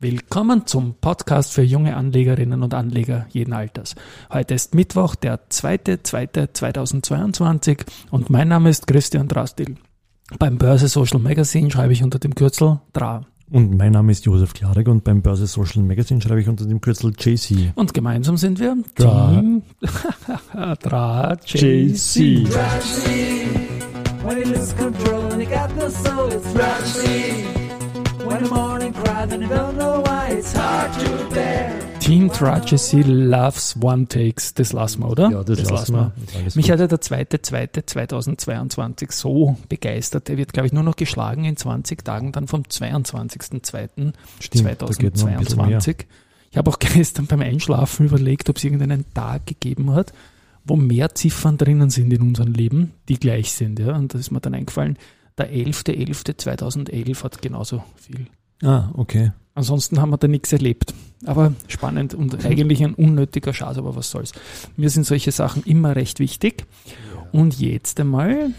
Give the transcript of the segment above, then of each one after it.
Willkommen zum Podcast für junge Anlegerinnen und Anleger jeden Alters. Heute ist Mittwoch, der 2.2.2022 und mein Name ist Christian Drastil. Beim Börse Social Magazine schreibe ich unter dem Kürzel DRA. Und mein Name ist Josef Klarek und beim Börse Social Magazine schreibe ich unter dem Kürzel JC. Und gemeinsam sind wir Dra. Team Dra JC. When Team JC loves One Takes. Das lassen wir, oder? Ja, das lassen wir. Alles Mich gut. hat ja der zweite, zweite 2022 so begeistert. Der wird, glaube ich, nur noch geschlagen in 20 Tagen, dann vom 22.02.2022. da geht noch ein bisschen mehr. Ich habe auch gestern beim Einschlafen überlegt, ob es irgendeinen Tag gegeben hat, wo mehr Ziffern drinnen sind in unserem Leben, die gleich sind. Ja? Und da ist mir dann eingefallen, der 11.11.2011 hat genauso viel. Ah, okay. Ansonsten haben wir da nichts erlebt. Aber spannend und eigentlich ein unnötiger Schatz, aber was soll's. Mir sind solche Sachen immer recht wichtig. Und jetzt einmal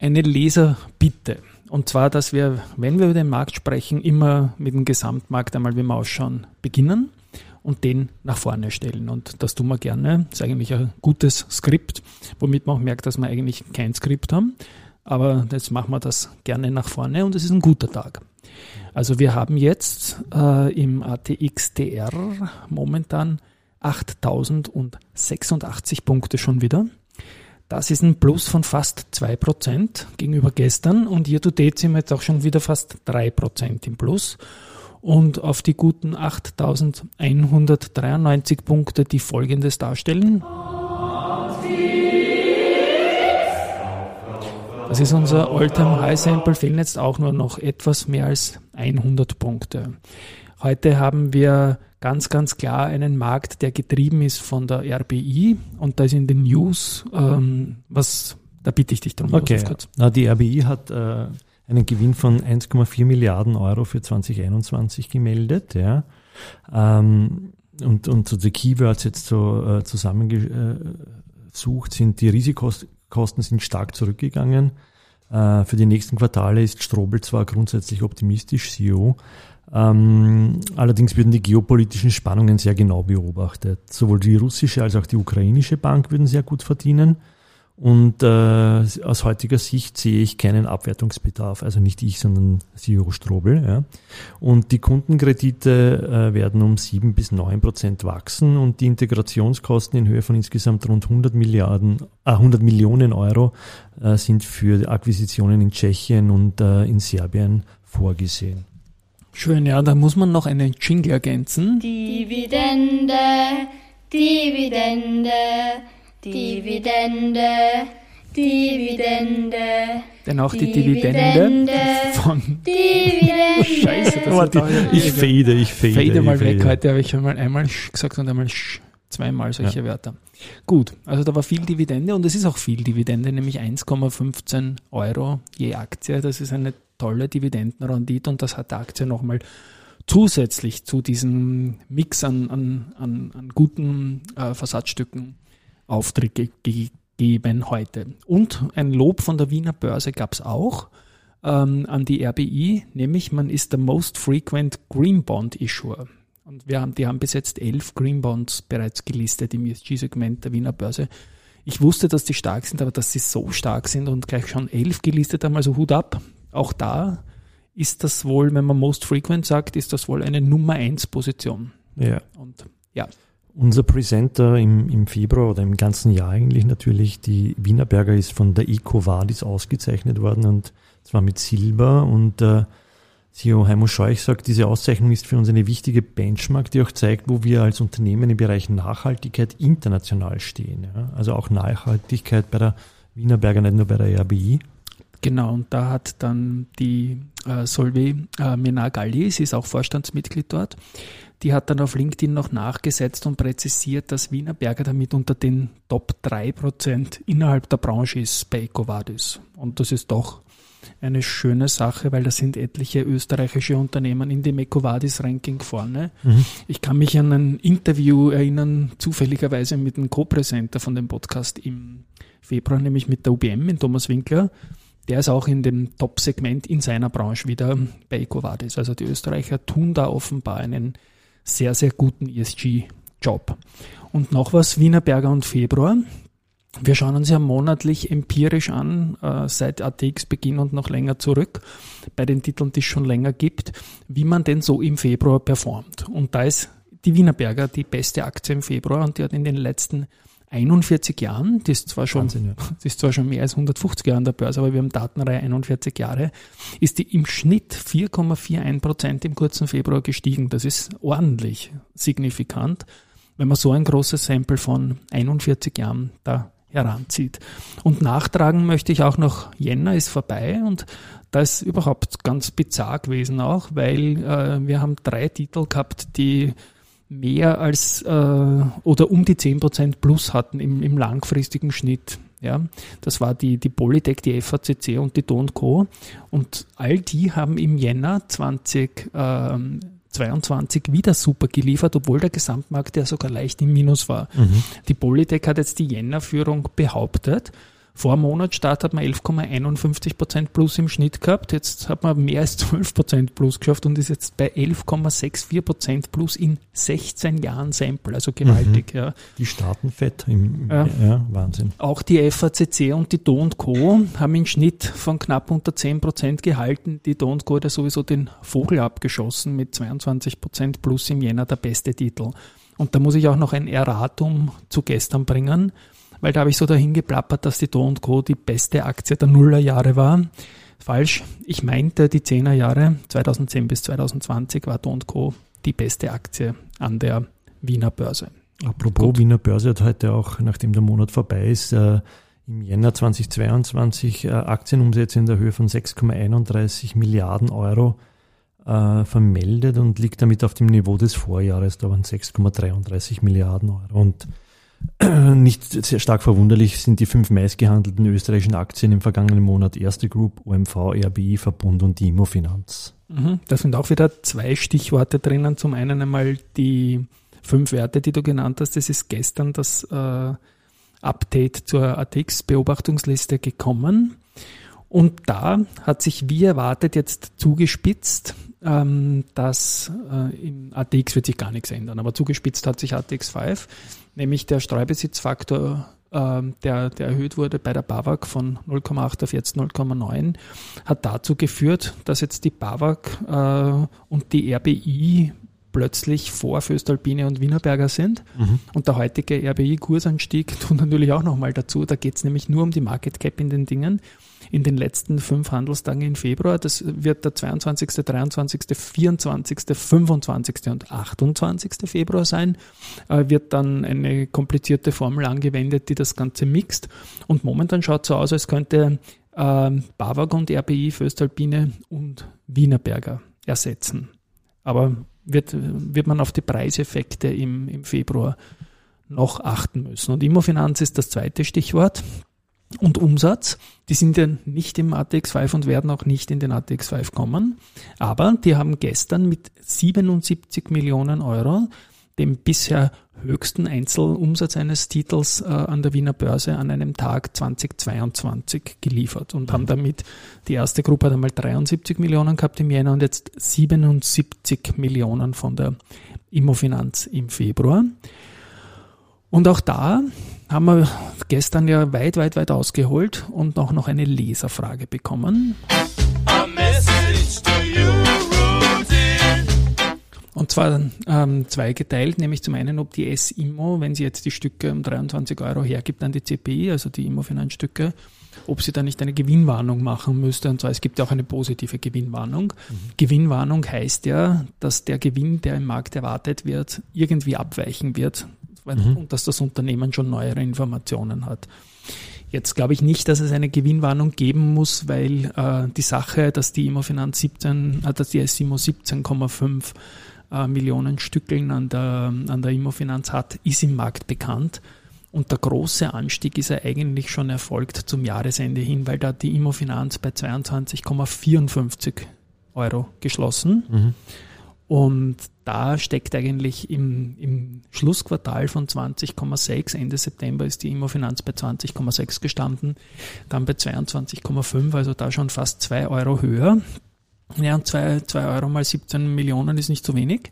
eine Leserbitte. Und zwar, dass wir, wenn wir über den Markt sprechen, immer mit dem Gesamtmarkt einmal, wie wir ausschauen, beginnen und den nach vorne stellen. Und das tun wir gerne. Das ist eigentlich ein gutes Skript, womit man auch merkt, dass wir eigentlich kein Skript haben. Aber jetzt machen wir das gerne nach vorne und es ist ein guter Tag. Also wir haben jetzt äh, im ATXDR momentan 8086 Punkte schon wieder. Das ist ein Plus von fast 2% gegenüber gestern und year to date sind wir jetzt auch schon wieder fast 3% im Plus. Und auf die guten 8193 Punkte, die folgendes darstellen. Das ist unser Alltime High Sample, fehlen jetzt auch nur noch etwas mehr als 100 Punkte. Heute haben wir ganz, ganz klar einen Markt, der getrieben ist von der RBI und da ist in den News, ähm, was, da bitte ich dich drum, Okay. Na, die RBI hat äh, einen Gewinn von 1,4 Milliarden Euro für 2021 gemeldet. Ja. Ähm, und, und so die Keywords jetzt so äh, zusammengesucht sind, die Risikokosten sind stark zurückgegangen. Äh, für die nächsten Quartale ist Strobel zwar grundsätzlich optimistisch, CEO, ähm, allerdings werden die geopolitischen Spannungen sehr genau beobachtet. Sowohl die russische als auch die ukrainische Bank würden sehr gut verdienen. Und äh, aus heutiger Sicht sehe ich keinen Abwertungsbedarf, also nicht ich, sondern CEO Strobel. Ja. Und die Kundenkredite äh, werden um sieben bis neun Prozent wachsen und die Integrationskosten in Höhe von insgesamt rund 100 Milliarden, äh, 100 Millionen Euro äh, sind für Akquisitionen in Tschechien und äh, in Serbien vorgesehen. Schön, ja, da muss man noch einen Jingle ergänzen. Dividende, Dividende, Dividende, Dividende. Denn auch die Dividende von Dividende. Scheiße, das Warte, ist da- ich fade, ich fade. Fade mal ich weg. fade. Heute habe ich einmal einmal Sch gesagt und einmal Sch zweimal solche Wörter. Gut, also da war viel Dividende und es ist auch viel Dividende, nämlich 1,15 Euro je Aktie. Das ist eine tolle Dividendenrendite und das hat der Aktie nochmal zusätzlich zu diesem Mix an, an, an, an guten äh, Versatzstücken Auftritt ge gegeben heute. Und ein Lob von der Wiener Börse gab es auch ähm, an die RBI, nämlich man ist der most frequent Green Bond Issuer. Und wir haben, die haben bis jetzt elf Green Bonds bereits gelistet im ESG-Segment der Wiener Börse. Ich wusste, dass die stark sind, aber dass sie so stark sind und gleich schon elf gelistet haben, also Hut ab. Auch da ist das wohl, wenn man most frequent sagt, ist das wohl eine Nummer eins Position. Ja. Und ja, Unser Presenter im, im Februar oder im ganzen Jahr eigentlich natürlich, die Wienerberger ist von der EcoVadis ausgezeichnet worden und zwar mit Silber und äh, CEO Heimo Scheuch sagt, diese Auszeichnung ist für uns eine wichtige Benchmark, die auch zeigt, wo wir als Unternehmen im Bereich Nachhaltigkeit international stehen. Ja? Also auch Nachhaltigkeit bei der Wienerberger, nicht nur bei der RBI. Genau, und da hat dann die äh, Solveig äh, Menagalli, sie ist auch Vorstandsmitglied dort, die hat dann auf LinkedIn noch nachgesetzt und präzisiert, dass Wiener Berger damit unter den Top 3% innerhalb der Branche ist bei EcoVadis. Und das ist doch eine schöne Sache, weil da sind etliche österreichische Unternehmen in dem EcoVadis-Ranking vorne. Ich kann mich an ein Interview erinnern, zufälligerweise mit einem Co-Präsenter von dem Podcast im Februar, nämlich mit der UBM, mit Thomas Winkler, der ist auch in dem Top-Segment in seiner Branche wieder bei EcoVadis. Also die Österreicher tun da offenbar einen sehr, sehr guten ESG-Job. Und noch was, Wienerberger und Februar. Wir schauen uns ja monatlich empirisch an, äh, seit ATX-Beginn und noch länger zurück, bei den Titeln, die es schon länger gibt, wie man denn so im Februar performt. Und da ist die Wienerberger die beste Aktie im Februar und die hat in den letzten 41 Jahren, die ist zwar schon, Wahnsinn, ja. die ist zwar schon mehr als 150 Jahre an der Börse, aber wir haben Datenreihe 41 Jahre, ist die im Schnitt 4,41 Prozent im kurzen Februar gestiegen. Das ist ordentlich signifikant, wenn man so ein großes Sample von 41 Jahren da heranzieht. Und nachtragen möchte ich auch noch, Jänner ist vorbei und da ist überhaupt ganz bizarr gewesen auch, weil äh, wir haben drei Titel gehabt, die mehr als äh, oder um die 10% plus hatten im, im langfristigen Schnitt. Ja, das war die, die Polytech, die FACC und die Do Co. Und all die haben im Jänner 2022 wieder super geliefert, obwohl der Gesamtmarkt ja sogar leicht im Minus war. Die Polytech hat jetzt die Jänner-Führung behauptet. Vor Monatsstart hat man 11,51 Prozent plus im Schnitt gehabt. Jetzt hat man mehr als 12 Prozent plus geschafft und ist jetzt bei 11,64 Prozent plus in 16 Jahren Sample. Also gewaltig, ja. Die starten fett. Im, Ja. ja. Wahnsinn. Auch die FACC und die Do Co. haben einen Schnitt von knapp unter 10 Prozent gehalten. Die Do Co. hat ja sowieso den Vogel abgeschossen mit 22 Prozent plus im Jänner der beste Titel. Und da muss ich auch noch ein Erratum zu gestern bringen, weil da habe ich so dahin geplappert, dass die Do Co. die beste Aktie der Nullerjahre war. Falsch. Ich meinte, die 10er Jahre, 2010 bis 2020, war Do Co. die beste Aktie an der Wiener Börse. Apropos Wiener Börse hat heute auch, nachdem der Monat vorbei ist, äh, im Jänner 2022 äh, Aktienumsätze in der Höhe von 6,31 Milliarden Euro äh, vermeldet und liegt damit auf dem Niveau des Vorjahres. Da waren 6,33 Milliarden Euro. Und nicht sehr stark verwunderlich sind die fünf meistgehandelten österreichischen Aktien im vergangenen Monat Erste Group, OMV, RBI, Verbund und die Immofinanz. Mhm. Da sind auch wieder zwei Stichworte drinnen. Zum einen einmal die fünf Werte, die du genannt hast. Das ist gestern das äh, Update zur ATX-Beobachtungsliste gekommen. Und da hat sich wie erwartet jetzt zugespitzt, ähm, dass äh, im ATX wird sich gar nichts ändern, aber zugespitzt hat sich ATX 5, nämlich der Streubesitzfaktor, ähm, der, der erhöht wurde bei der BAWAG von 0,8 auf jetzt 0,9, hat dazu geführt, dass jetzt die BAWAG äh, und die RBI plötzlich vor Föstalpine und Wienerberger sind. Und der heutige RBI-Kursanstieg tut natürlich auch nochmal dazu. Da geht es nämlich nur um die Market Cap in den Dingen. In den letzten fünf Handelstagen im Februar, das wird der 22., 23., 24., 25. und 28. Februar sein, äh, wird dann eine komplizierte Formel angewendet, die das Ganze mixt. Und momentan schaut so aus, als könnte ähm, BAWAG und RBI, Föstalpine und Wienerberger ersetzen. Aber wird, wird man auf die Preiseffekte im, im Februar noch achten müssen. Und Immofinanz ist das zweite Stichwort. Und Umsatz, die sind ja nicht im ATX 5 und werden auch nicht in den ATX 5 kommen. Aber die haben gestern mit 77 Millionen Euro dem bisher höchsten Einzelumsatz eines Titels äh, an der Wiener Börse an einem Tag 2022 geliefert und haben damit, die erste Gruppe hat einmal 73 Millionen gehabt im Jänner und jetzt 77 Millionen von der Immofinanz im Februar. Und auch da haben wir gestern ja weit, weit, weit ausgeholt und auch noch eine Leserfrage bekommen. Und zwar ähm, zweigeteilt, nämlich zum einen, ob die S-Immo, wenn sie jetzt die Stücke um 23 Euro hergibt an die CPI, also die Immo-Finanzstücke, ob sie da nicht eine Gewinnwarnung machen müsste. Und zwar, es gibt ja auch eine positive Gewinnwarnung. Gewinnwarnung heißt ja, dass der Gewinn, der im Markt erwartet wird, irgendwie abweichen wird und dass das Unternehmen schon neuere Informationen hat. Jetzt glaube ich nicht, dass es eine Gewinnwarnung geben muss, weil äh, die Sache, dass die Immofinanz 17, äh, dass die SIMO 17,5 äh, Millionen Stückeln an der, an der Immofinanz hat, ist im Markt bekannt. Und der große Anstieg ist ja eigentlich schon erfolgt zum Jahresende hin, weil da die Immofinanz bei 22,54 Euro geschlossen. Und da steckt eigentlich im, im Schlussquartal von 20,6, Ende September ist die Immofinanz bei 20,6 gestanden, dann bei 22,5, also da schon fast zwei Euro höher. Ja, und zwei, zwei Euro mal 17 Millionen ist nicht so wenig.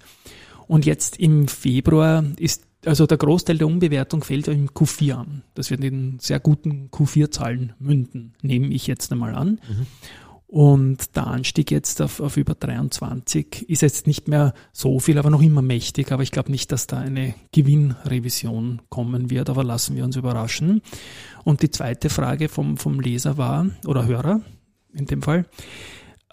Und jetzt im Februar ist, also der Großteil der Umbewertung fällt im Q4 an. Das wird in sehr guten Q4-Zahlen münden, nehme ich jetzt einmal an. Und der Anstieg jetzt auf, auf über 23 ist jetzt nicht mehr so viel, aber noch immer mächtig. Aber ich glaube nicht, dass da eine Gewinnrevision kommen wird, aber lassen wir uns überraschen. Und die zweite Frage vom, vom Leser war, oder Hörer in dem Fall,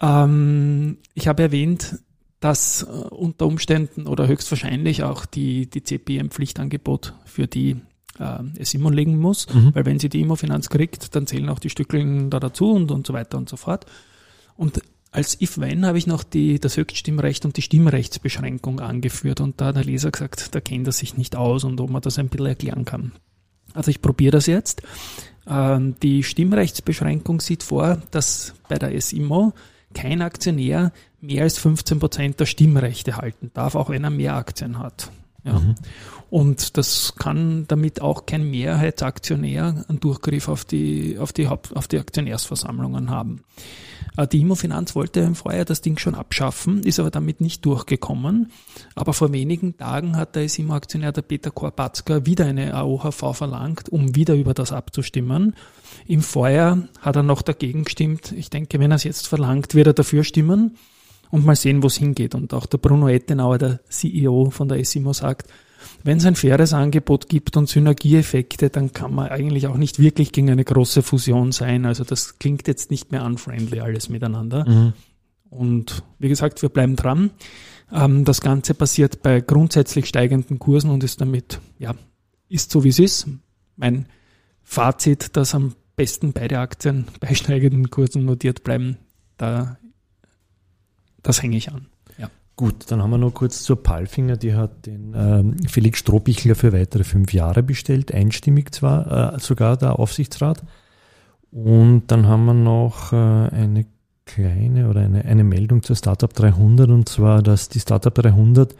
ähm, ich habe erwähnt, dass äh, unter Umständen oder höchstwahrscheinlich auch die, die CPM-Pflichtangebot für die äh, es immer legen muss, weil wenn sie die Immofinanz kriegt, dann zählen auch die Stückeln da dazu und, und so weiter und so fort. Und als if-when habe ich noch die, das Höchststimmrecht und die Stimmrechtsbeschränkung angeführt und da hat der Leser gesagt, da kennt er sich nicht aus und ob man das ein bisschen erklären kann. Also ich probiere das jetzt. Ähm, die Stimmrechtsbeschränkung sieht vor, dass bei der SIMO kein Aktionär mehr als 15 Prozent der Stimmrechte halten darf, auch wenn er mehr Aktien hat. Ja. Und das kann damit auch kein Mehrheitsaktionär einen Durchgriff auf die, auf die, Haupt, auf die Aktionärsversammlungen haben. Äh, Die Immofinanz wollte im Vorjahr das Ding schon abschaffen, ist aber damit nicht durchgekommen. Aber vor wenigen Tagen hat der SIMO-Aktionär, der Peter Korpatzka, wieder eine AOHV verlangt, um wieder über das abzustimmen. Im Vorjahr hat er noch dagegen gestimmt. Ich denke, wenn er es jetzt verlangt, wird er dafür stimmen und mal sehen, wo es hingeht. Und auch der Bruno Ettenauer, der CEO von der SIMO, sagt, wenn es ein faires Angebot gibt und Synergieeffekte, dann kann man eigentlich auch nicht wirklich gegen eine große Fusion sein. Also das klingt jetzt nicht mehr unfriendly alles miteinander. Und wie gesagt, wir bleiben dran. Ähm, das Ganze passiert bei grundsätzlich steigenden Kursen und ist damit, ja, ist so wie es ist. Mein Fazit, dass am besten beide Aktien bei steigenden Kursen notiert bleiben, da, das hänge ich an. Ja. Gut, dann haben wir noch kurz zur Palfinger. Die hat den ähm, Felix Strohbichler für weitere fünf Jahre bestellt, einstimmig zwar, äh, sogar der Aufsichtsrat. Und dann haben wir noch äh, eine kleine oder eine, eine Meldung zur Startup 300 und zwar, dass die Startup 300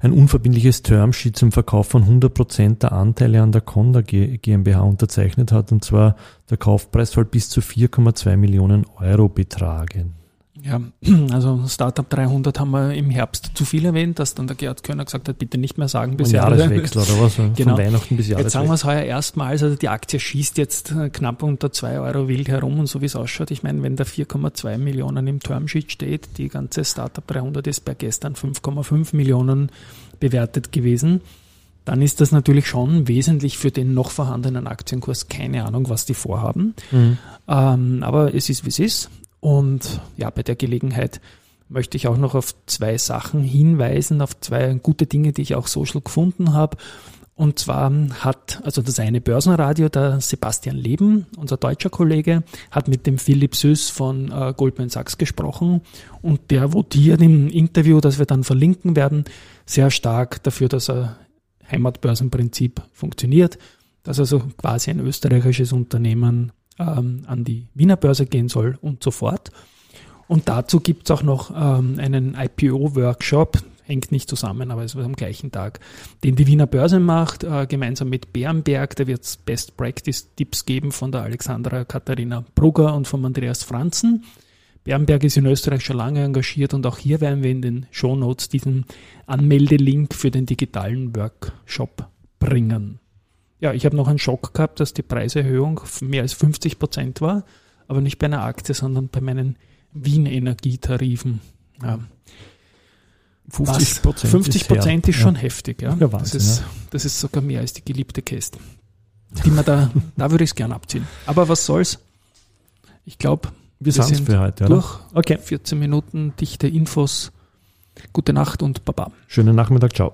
ein unverbindliches Termsheet zum Verkauf von 100% der Anteile an der Conda GmbH unterzeichnet hat und zwar der Kaufpreis soll bis zu 4,2 Millionen Euro betragen. Ja, also Startup 300 haben wir im Herbst zu viel erwähnt, dass dann der Gerhard Körner gesagt hat, bitte nicht mehr sagen bis. Jahreswechsel oder was? Von Genau. Weihnachten bis Jetzt sagen wir Jahreswechsel. es heuer erstmals, also die Aktie schießt jetzt äh, knapp unter 2 Euro wild herum und so wie es ausschaut, ich meine, wenn da 4,2 Millionen im Termsheet steht, die ganze Startup 300 ist bei gestern 5,5 Millionen bewertet gewesen, dann ist das natürlich schon wesentlich für den noch vorhandenen Aktienkurs. Keine Ahnung, was die vorhaben. Ähm, aber es ist, wie es ist. Und ja, bei der Gelegenheit möchte ich auch noch auf zwei Sachen hinweisen, auf zwei gute Dinge, die ich auch social gefunden habe. Und zwar hat, also das eine Börsenradio, der Sebastian Leben, unser deutscher Kollege, hat mit dem Philipp Süß von äh, Goldman Sachs gesprochen und der votiert im Interview, das wir dann verlinken werden, sehr stark dafür, dass ein Heimatbörsenprinzip funktioniert, dass also quasi ein österreichisches Unternehmen ähm, an die Wiener Börse gehen soll und so fort. Und dazu gibt's auch noch ähm, einen IPO-Workshop, hängt nicht zusammen, aber es wird am gleichen Tag, den die Wiener Börse macht, äh, gemeinsam mit Bärenberg. Da wird's Best Practice-Tipps geben von der Alexandra Katharina Brugger und vom Andreas Franzen. Bärenberg ist in Österreich schon lange engagiert und auch hier werden wir in den Shownotes diesen Anmeldelink für den digitalen Workshop bringen. Ja, ich habe noch einen Schock gehabt, dass die Preiserhöhung mehr als 50 Prozent war, aber nicht bei einer Aktie, sondern bei meinen Wien-Energietarifen. Ja. 50 Prozent. 50 Prozent ist, schon heftig, ja. Ja, das, Wahnsinn, ist, ja. das ist sogar mehr als die geliebte Käste. Die man da, da würde ich es gern abziehen. Aber was soll's? Ich glaube, Wir, Wir sind für heute, oder? durch Okay. 14 Minuten dichte Infos. Gute Nacht und Baba. Schönen Nachmittag, ciao.